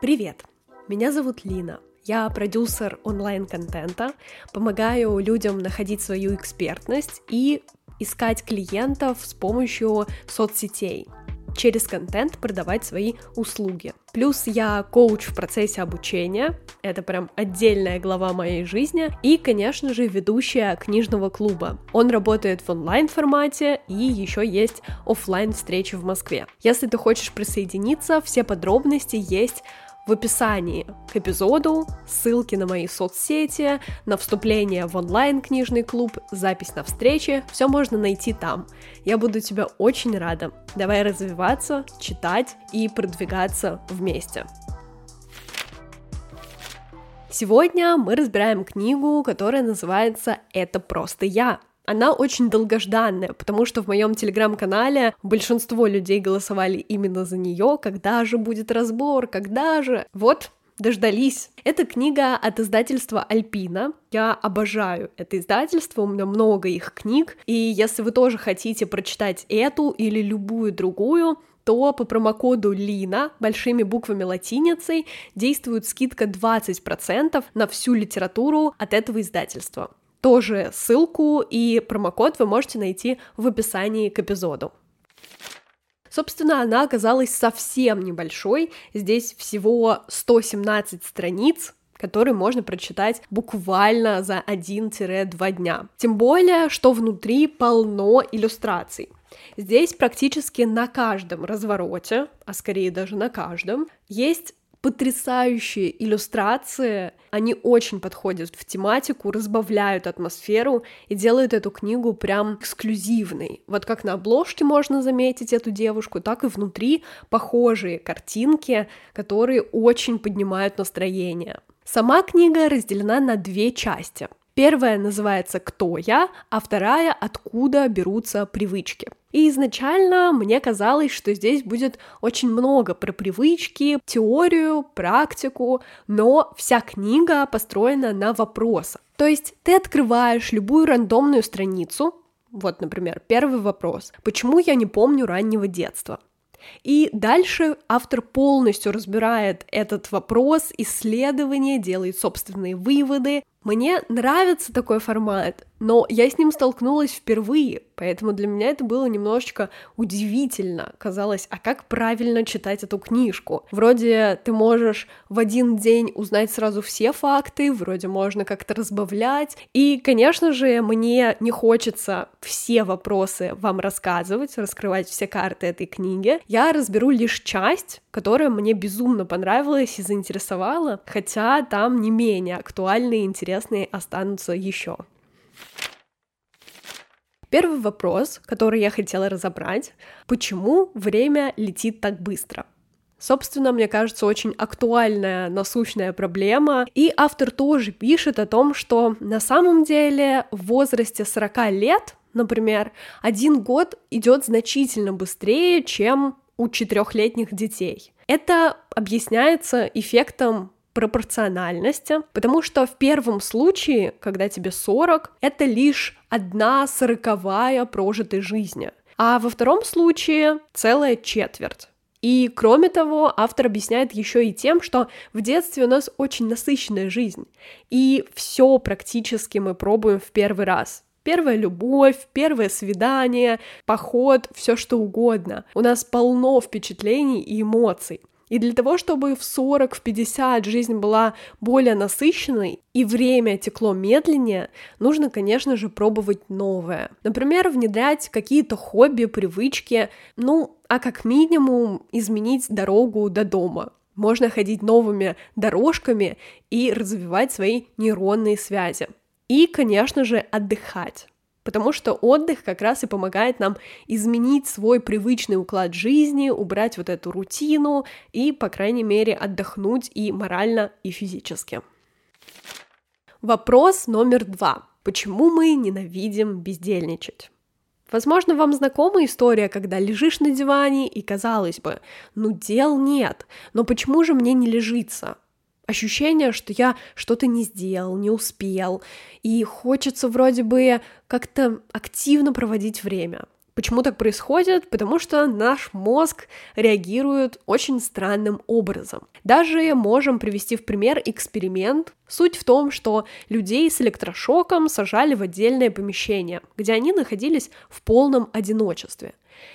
Привет! Меня зовут Лина. Я продюсер онлайн-контента, помогаю людям находить свою экспертность и искать клиентов с помощью соцсетей через контент продавать свои услуги. Плюс я коуч в процессе обучения, это прям отдельная глава моей жизни, и, конечно же, ведущая книжного клуба. Он работает в онлайн-формате, и еще есть офлайн встречи в Москве. Если ты хочешь присоединиться, все подробности есть в описании к эпизоду ссылки на мои соцсети, на вступление в онлайн-книжный клуб, запись на встречи, все можно найти там. Я буду тебя очень рада. Давай развиваться, читать и продвигаться вместе. Сегодня мы разбираем книгу, которая называется «Это просто я». Она очень долгожданная, потому что в моем телеграм-канале большинство людей голосовали именно за нее, когда же будет разбор, когда же. Вот, дождались. Это книга от издательства Альпина. Я обожаю это издательство, у меня много их книг. И если вы тоже хотите прочитать эту или любую другую, то по промокоду Лина большими буквами латиницей действует скидка 20% на всю литературу от этого издательства. Тоже ссылку и промокод вы можете найти в описании к эпизоду. Собственно, она оказалась совсем небольшой, здесь всего 117 страниц, которые можно прочитать буквально за 1-2 дня. Тем более, что внутри полно иллюстраций. Здесь практически на каждом развороте, а скорее даже на каждом, есть потрясающие иллюстрации, они очень подходят в тематику, разбавляют атмосферу и делают эту книгу прям эксклюзивной. Вот как на обложке можно заметить эту девушку, так и внутри похожие картинки, которые очень поднимают настроение. Сама книга разделена на две части. Первая называется «Кто я?», а вторая «Откуда берутся привычки?». И изначально мне казалось, что здесь будет очень много про привычки, теорию, практику, но вся книга построена на вопросах. То есть ты открываешь любую рандомную страницу, вот, например, первый вопрос. Почему я не помню раннего детства? И дальше автор полностью разбирает этот вопрос, исследование, делает собственные выводы. Мне нравится такой формат, но я с ним столкнулась впервые, поэтому для меня это было немножечко удивительно. Казалось, а как правильно читать эту книжку? Вроде ты можешь в один день узнать сразу все факты, вроде можно как-то разбавлять. И, конечно же, мне не хочется все вопросы вам рассказывать, раскрывать все карты этой книги. Я разберу лишь часть, которая мне безумно понравилась и заинтересовала, хотя там не менее актуальные и интересные останутся еще. Первый вопрос, который я хотела разобрать, почему время летит так быстро? Собственно, мне кажется, очень актуальная, насущная проблема. И автор тоже пишет о том, что на самом деле в возрасте 40 лет, например, один год идет значительно быстрее, чем у четырехлетних детей. Это объясняется эффектом пропорциональности, потому что в первом случае, когда тебе 40, это лишь одна сороковая прожитой жизни, а во втором случае целая четверть. И кроме того, автор объясняет еще и тем, что в детстве у нас очень насыщенная жизнь, и все практически мы пробуем в первый раз. Первая любовь, первое свидание, поход, все что угодно. У нас полно впечатлений и эмоций. И для того, чтобы в 40, в 50 жизнь была более насыщенной и время текло медленнее, нужно, конечно же, пробовать новое. Например, внедрять какие-то хобби, привычки, ну, а как минимум изменить дорогу до дома. Можно ходить новыми дорожками и развивать свои нейронные связи. И, конечно же, отдыхать потому что отдых как раз и помогает нам изменить свой привычный уклад жизни, убрать вот эту рутину и, по крайней мере, отдохнуть и морально, и физически. Вопрос номер два. Почему мы ненавидим бездельничать? Возможно, вам знакома история, когда лежишь на диване и казалось бы, ну дел нет, но почему же мне не лежится? Ощущение, что я что-то не сделал, не успел, и хочется вроде бы как-то активно проводить время. Почему так происходит? Потому что наш мозг реагирует очень странным образом. Даже можем привести в пример эксперимент. Суть в том, что людей с электрошоком сажали в отдельное помещение, где они находились в полном одиночестве.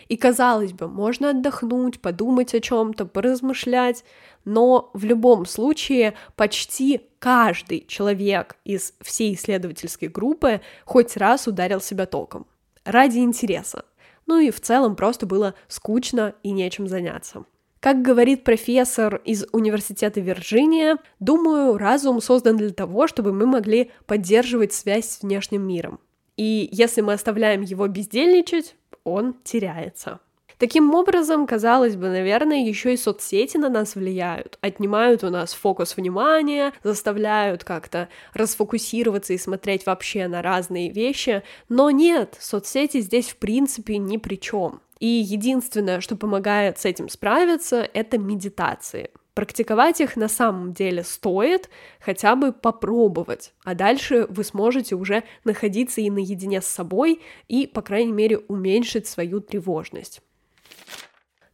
И казалось бы, можно отдохнуть, подумать о чем-то, поразмышлять, но в любом случае почти каждый человек из всей исследовательской группы хоть раз ударил себя током ради интереса ну и в целом просто было скучно и нечем заняться. Как говорит профессор из Университета Вирджиния, думаю, разум создан для того, чтобы мы могли поддерживать связь с внешним миром. И если мы оставляем его бездельничать, он теряется. Таким образом, казалось бы, наверное, еще и соцсети на нас влияют, отнимают у нас фокус внимания, заставляют как-то расфокусироваться и смотреть вообще на разные вещи, но нет, соцсети здесь в принципе ни при чем. И единственное, что помогает с этим справиться, это медитации. Практиковать их на самом деле стоит, хотя бы попробовать, а дальше вы сможете уже находиться и наедине с собой и, по крайней мере, уменьшить свою тревожность.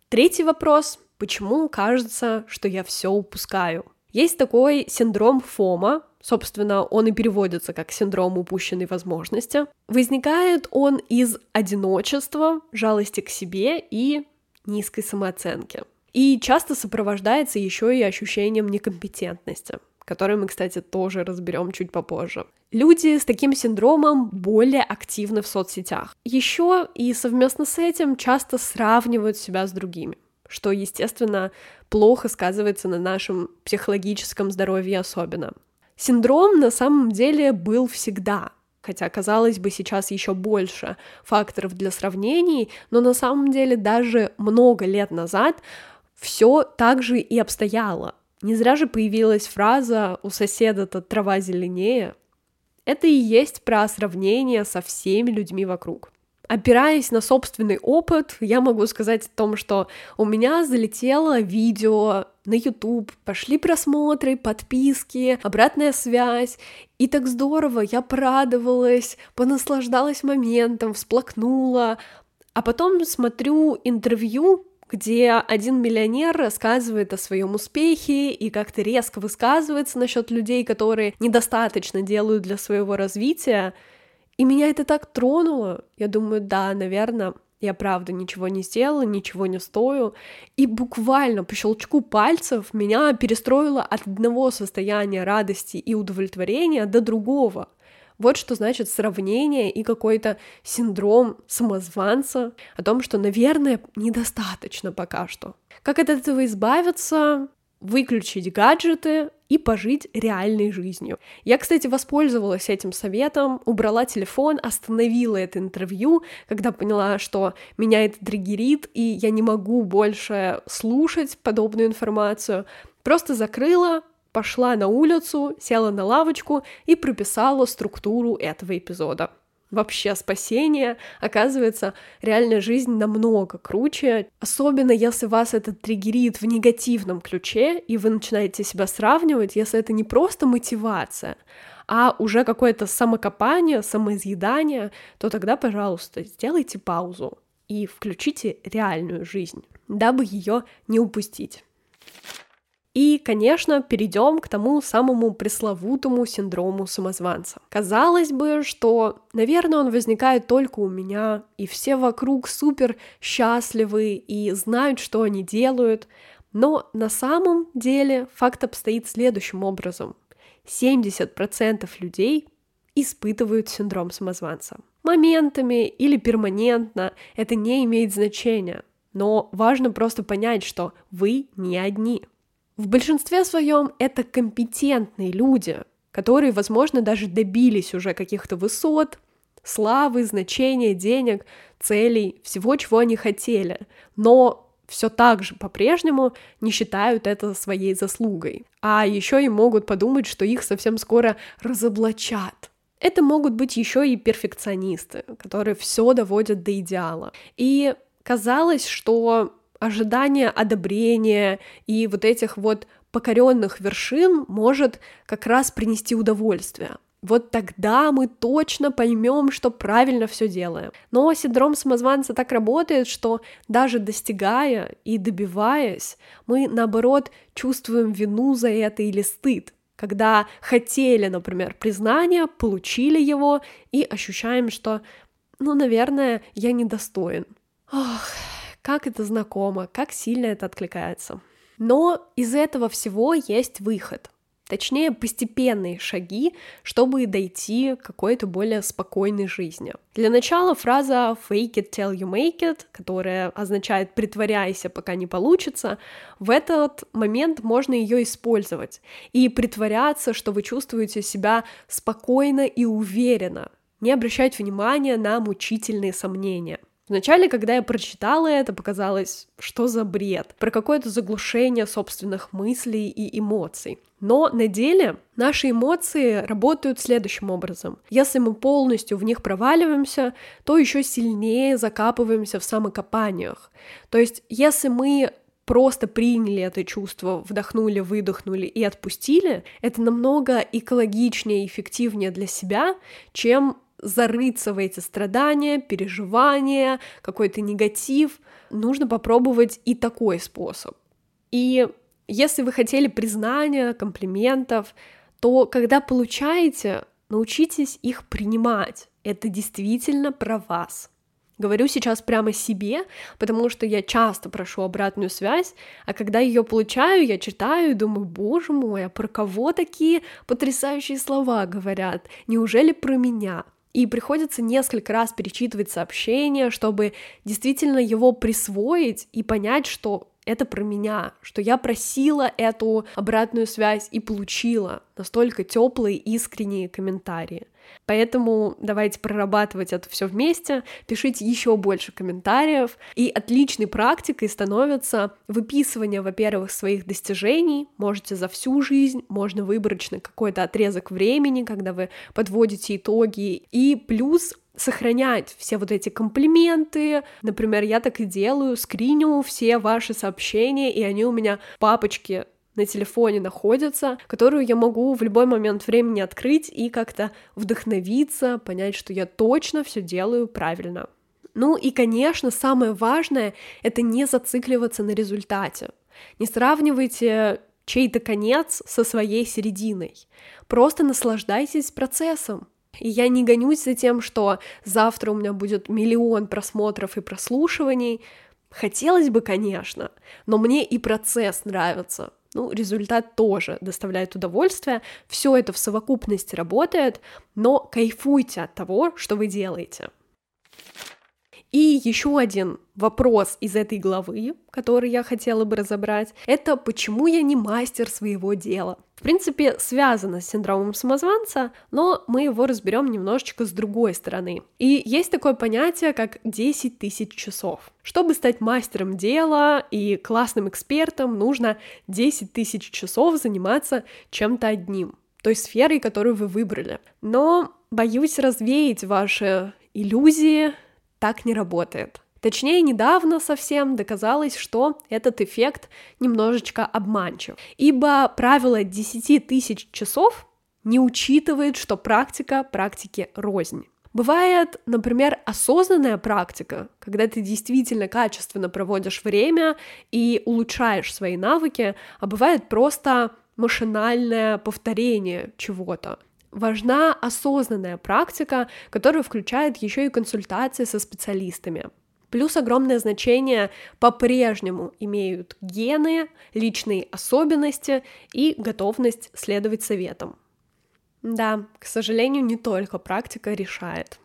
Третий вопрос. Почему кажется, что я все упускаю? Есть такой синдром ФОМа, собственно, он и переводится как синдром упущенной возможности. Возникает он из одиночества, жалости к себе и низкой самооценки. И часто сопровождается еще и ощущением некомпетентности, которое мы, кстати, тоже разберем чуть попозже. Люди с таким синдромом более активны в соцсетях. Еще и совместно с этим часто сравнивают себя с другими, что, естественно, плохо сказывается на нашем психологическом здоровье особенно. Синдром на самом деле был всегда, хотя, казалось бы, сейчас еще больше факторов для сравнений, но на самом деле даже много лет назад все так же и обстояло. Не зря же появилась фраза «у соседа-то трава зеленее», это и есть про сравнение со всеми людьми вокруг. Опираясь на собственный опыт, я могу сказать о том, что у меня залетело видео на YouTube, пошли просмотры, подписки, обратная связь, и так здорово, я порадовалась, понаслаждалась моментом, всплакнула, а потом смотрю интервью где один миллионер рассказывает о своем успехе и как-то резко высказывается насчет людей, которые недостаточно делают для своего развития. И меня это так тронуло. Я думаю, да, наверное, я правда ничего не сделала, ничего не стою. И буквально по щелчку пальцев меня перестроило от одного состояния радости и удовлетворения до другого. Вот что значит сравнение и какой-то синдром самозванца о том, что, наверное, недостаточно пока что. Как от этого избавиться? Выключить гаджеты и пожить реальной жизнью. Я, кстати, воспользовалась этим советом, убрала телефон, остановила это интервью, когда поняла, что меня это триггерит, и я не могу больше слушать подобную информацию. Просто закрыла, пошла на улицу, села на лавочку и прописала структуру этого эпизода. Вообще спасение, оказывается, реальная жизнь намного круче, особенно если вас это триггерит в негативном ключе, и вы начинаете себя сравнивать, если это не просто мотивация, а уже какое-то самокопание, самоизъедание, то тогда, пожалуйста, сделайте паузу и включите реальную жизнь, дабы ее не упустить. И, конечно, перейдем к тому самому пресловутому синдрому самозванца. Казалось бы, что, наверное, он возникает только у меня, и все вокруг супер счастливы и знают, что они делают, но на самом деле факт обстоит следующим образом. 70% людей испытывают синдром самозванца. Моментами или перманентно это не имеет значения, но важно просто понять, что вы не одни. В большинстве своем это компетентные люди, которые, возможно, даже добились уже каких-то высот, славы, значения, денег, целей, всего, чего они хотели, но все так же по-прежнему не считают это своей заслугой. А еще и могут подумать, что их совсем скоро разоблачат. Это могут быть еще и перфекционисты, которые все доводят до идеала. И казалось, что ожидание одобрения и вот этих вот покоренных вершин может как раз принести удовольствие. Вот тогда мы точно поймем, что правильно все делаем. Но синдром самозванца так работает, что даже достигая и добиваясь, мы наоборот чувствуем вину за это или стыд. Когда хотели, например, признания, получили его и ощущаем, что, ну, наверное, я недостоин. Ох, как это знакомо, как сильно это откликается. Но из этого всего есть выход — Точнее, постепенные шаги, чтобы дойти к какой-то более спокойной жизни. Для начала фраза fake it till you make it, которая означает притворяйся, пока не получится, в этот момент можно ее использовать и притворяться, что вы чувствуете себя спокойно и уверенно, не обращать внимания на мучительные сомнения. Вначале, когда я прочитала это, показалось, что за бред, про какое-то заглушение собственных мыслей и эмоций. Но на деле наши эмоции работают следующим образом. Если мы полностью в них проваливаемся, то еще сильнее закапываемся в самокопаниях. То есть, если мы просто приняли это чувство, вдохнули, выдохнули и отпустили, это намного экологичнее и эффективнее для себя, чем зарыться в эти страдания, переживания, какой-то негатив, нужно попробовать и такой способ. И если вы хотели признания, комплиментов, то когда получаете, научитесь их принимать. Это действительно про вас. Говорю сейчас прямо себе, потому что я часто прошу обратную связь, а когда ее получаю, я читаю и думаю, боже мой, а про кого такие потрясающие слова говорят? Неужели про меня? И приходится несколько раз перечитывать сообщение, чтобы действительно его присвоить и понять, что это про меня, что я просила эту обратную связь и получила настолько теплые, искренние комментарии. Поэтому давайте прорабатывать это все вместе, пишите еще больше комментариев. И отличной практикой становится выписывание, во-первых, своих достижений. Можете за всю жизнь, можно выборочно какой-то отрезок времени, когда вы подводите итоги. И плюс сохранять все вот эти комплименты. Например, я так и делаю, скриню все ваши сообщения, и они у меня папочки на телефоне находятся, которую я могу в любой момент времени открыть и как-то вдохновиться, понять, что я точно все делаю правильно. Ну и, конечно, самое важное — это не зацикливаться на результате. Не сравнивайте чей-то конец со своей серединой. Просто наслаждайтесь процессом. И я не гонюсь за тем, что завтра у меня будет миллион просмотров и прослушиваний. Хотелось бы, конечно, но мне и процесс нравится. Ну, результат тоже доставляет удовольствие. Все это в совокупности работает, но кайфуйте от того, что вы делаете. И еще один вопрос из этой главы, который я хотела бы разобрать, это почему я не мастер своего дела. В принципе, связано с синдромом самозванца, но мы его разберем немножечко с другой стороны. И есть такое понятие, как 10 тысяч часов. Чтобы стать мастером дела и классным экспертом, нужно 10 тысяч часов заниматься чем-то одним, той сферой, которую вы выбрали. Но боюсь развеять ваши иллюзии, так не работает. Точнее, недавно совсем доказалось, что этот эффект немножечко обманчив, ибо правило 10 тысяч часов не учитывает, что практика практики рознь. Бывает, например, осознанная практика, когда ты действительно качественно проводишь время и улучшаешь свои навыки, а бывает просто машинальное повторение чего-то важна осознанная практика, которая включает еще и консультации со специалистами. Плюс огромное значение по-прежнему имеют гены, личные особенности и готовность следовать советам. Да, к сожалению, не только практика решает.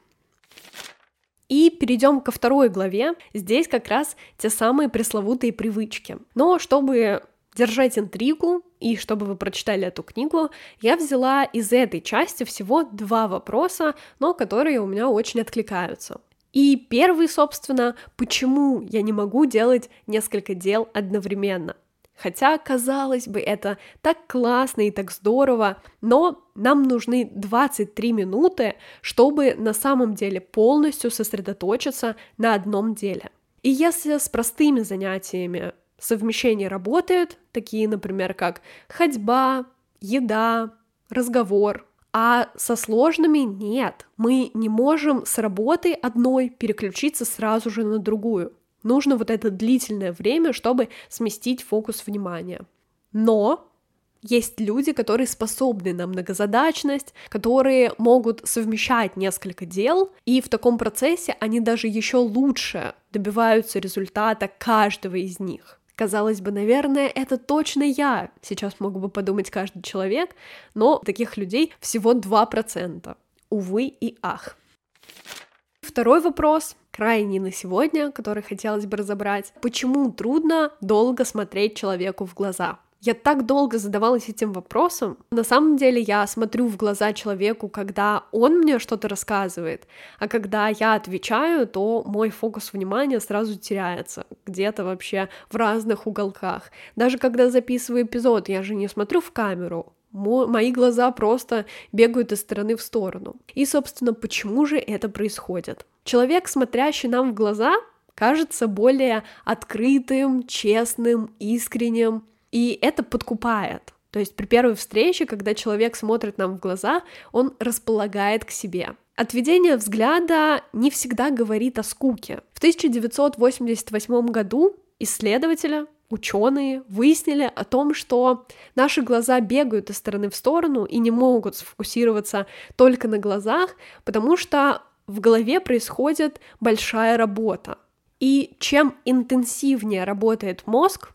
И перейдем ко второй главе. Здесь как раз те самые пресловутые привычки. Но чтобы держать интригу, и чтобы вы прочитали эту книгу, я взяла из этой части всего два вопроса, но которые у меня очень откликаются. И первый, собственно, почему я не могу делать несколько дел одновременно. Хотя, казалось бы, это так классно и так здорово, но нам нужны 23 минуты, чтобы на самом деле полностью сосредоточиться на одном деле. И если с простыми занятиями совмещение работает, такие, например, как ходьба, еда, разговор, А со сложными нет. Мы не можем с работы одной переключиться сразу же на другую. Нужно вот это длительное время, чтобы сместить фокус внимания. Но есть люди, которые способны на многозадачность, которые могут совмещать несколько дел, и в таком процессе они даже еще лучше добиваются результата каждого из них. Казалось бы, наверное, это точно я, сейчас мог бы подумать каждый человек, но таких людей всего 2%. Увы и ах. Второй вопрос, крайний на сегодня, который хотелось бы разобрать. Почему трудно долго смотреть человеку в глаза? Я так долго задавалась этим вопросом. На самом деле я смотрю в глаза человеку, когда он мне что-то рассказывает, а когда я отвечаю, то мой фокус внимания сразу теряется где-то вообще в разных уголках. Даже когда записываю эпизод, я же не смотрю в камеру, мои глаза просто бегают из стороны в сторону. И, собственно, почему же это происходит? Человек, смотрящий нам в глаза, кажется более открытым, честным, искренним, и это подкупает. То есть при первой встрече, когда человек смотрит нам в глаза, он располагает к себе. Отведение взгляда не всегда говорит о скуке. В 1988 году исследователи, ученые выяснили о том, что наши глаза бегают из стороны в сторону и не могут сфокусироваться только на глазах, потому что в голове происходит большая работа. И чем интенсивнее работает мозг,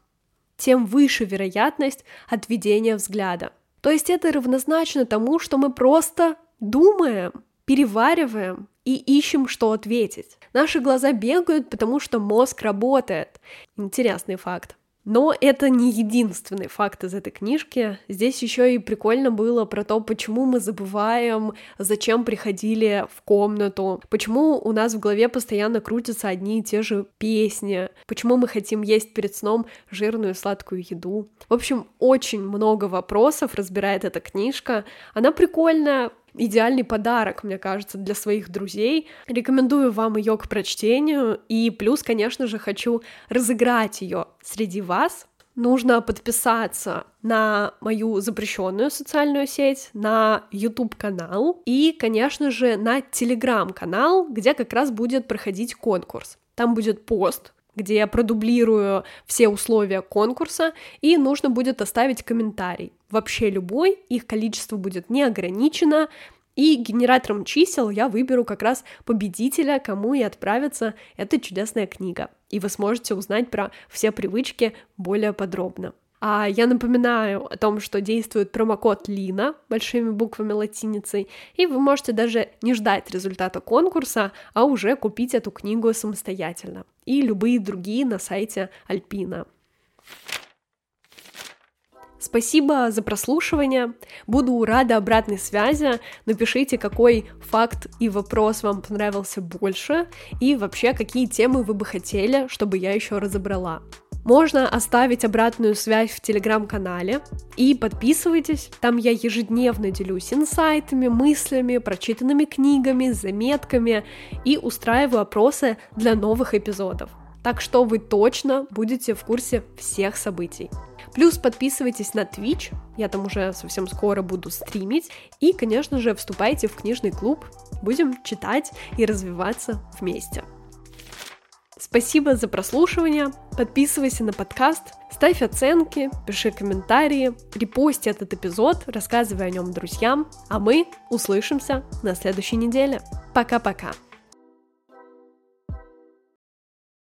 тем выше вероятность отведения взгляда. То есть это равнозначно тому, что мы просто думаем, перевариваем и ищем, что ответить. Наши глаза бегают, потому что мозг работает. Интересный факт. Но это не единственный факт из этой книжки. Здесь еще и прикольно было про то, почему мы забываем, зачем приходили в комнату, почему у нас в голове постоянно крутятся одни и те же песни, почему мы хотим есть перед сном жирную сладкую еду. В общем, очень много вопросов разбирает эта книжка. Она прикольная, идеальный подарок, мне кажется, для своих друзей. Рекомендую вам ее к прочтению. И плюс, конечно же, хочу разыграть ее среди вас. Нужно подписаться на мою запрещенную социальную сеть, на YouTube канал и, конечно же, на Telegram канал, где как раз будет проходить конкурс. Там будет пост, где я продублирую все условия конкурса, и нужно будет оставить комментарий. Вообще любой, их количество будет не ограничено, и генератором чисел я выберу как раз победителя, кому и отправится эта чудесная книга. И вы сможете узнать про все привычки более подробно. А я напоминаю о том, что действует промокод Лина большими буквами латиницей, и вы можете даже не ждать результата конкурса, а уже купить эту книгу самостоятельно. И любые другие на сайте Альпина. Спасибо за прослушивание. Буду рада обратной связи. Напишите, какой факт и вопрос вам понравился больше, и вообще, какие темы вы бы хотели, чтобы я еще разобрала. Можно оставить обратную связь в телеграм-канале и подписывайтесь, там я ежедневно делюсь инсайтами, мыслями, прочитанными книгами, заметками и устраиваю опросы для новых эпизодов. Так что вы точно будете в курсе всех событий. Плюс подписывайтесь на Twitch, я там уже совсем скоро буду стримить. И, конечно же, вступайте в книжный клуб, будем читать и развиваться вместе. Спасибо за прослушивание, подписывайся на подкаст, ставь оценки, пиши комментарии, репости этот эпизод, рассказывай о нем друзьям, а мы услышимся на следующей неделе. Пока-пока!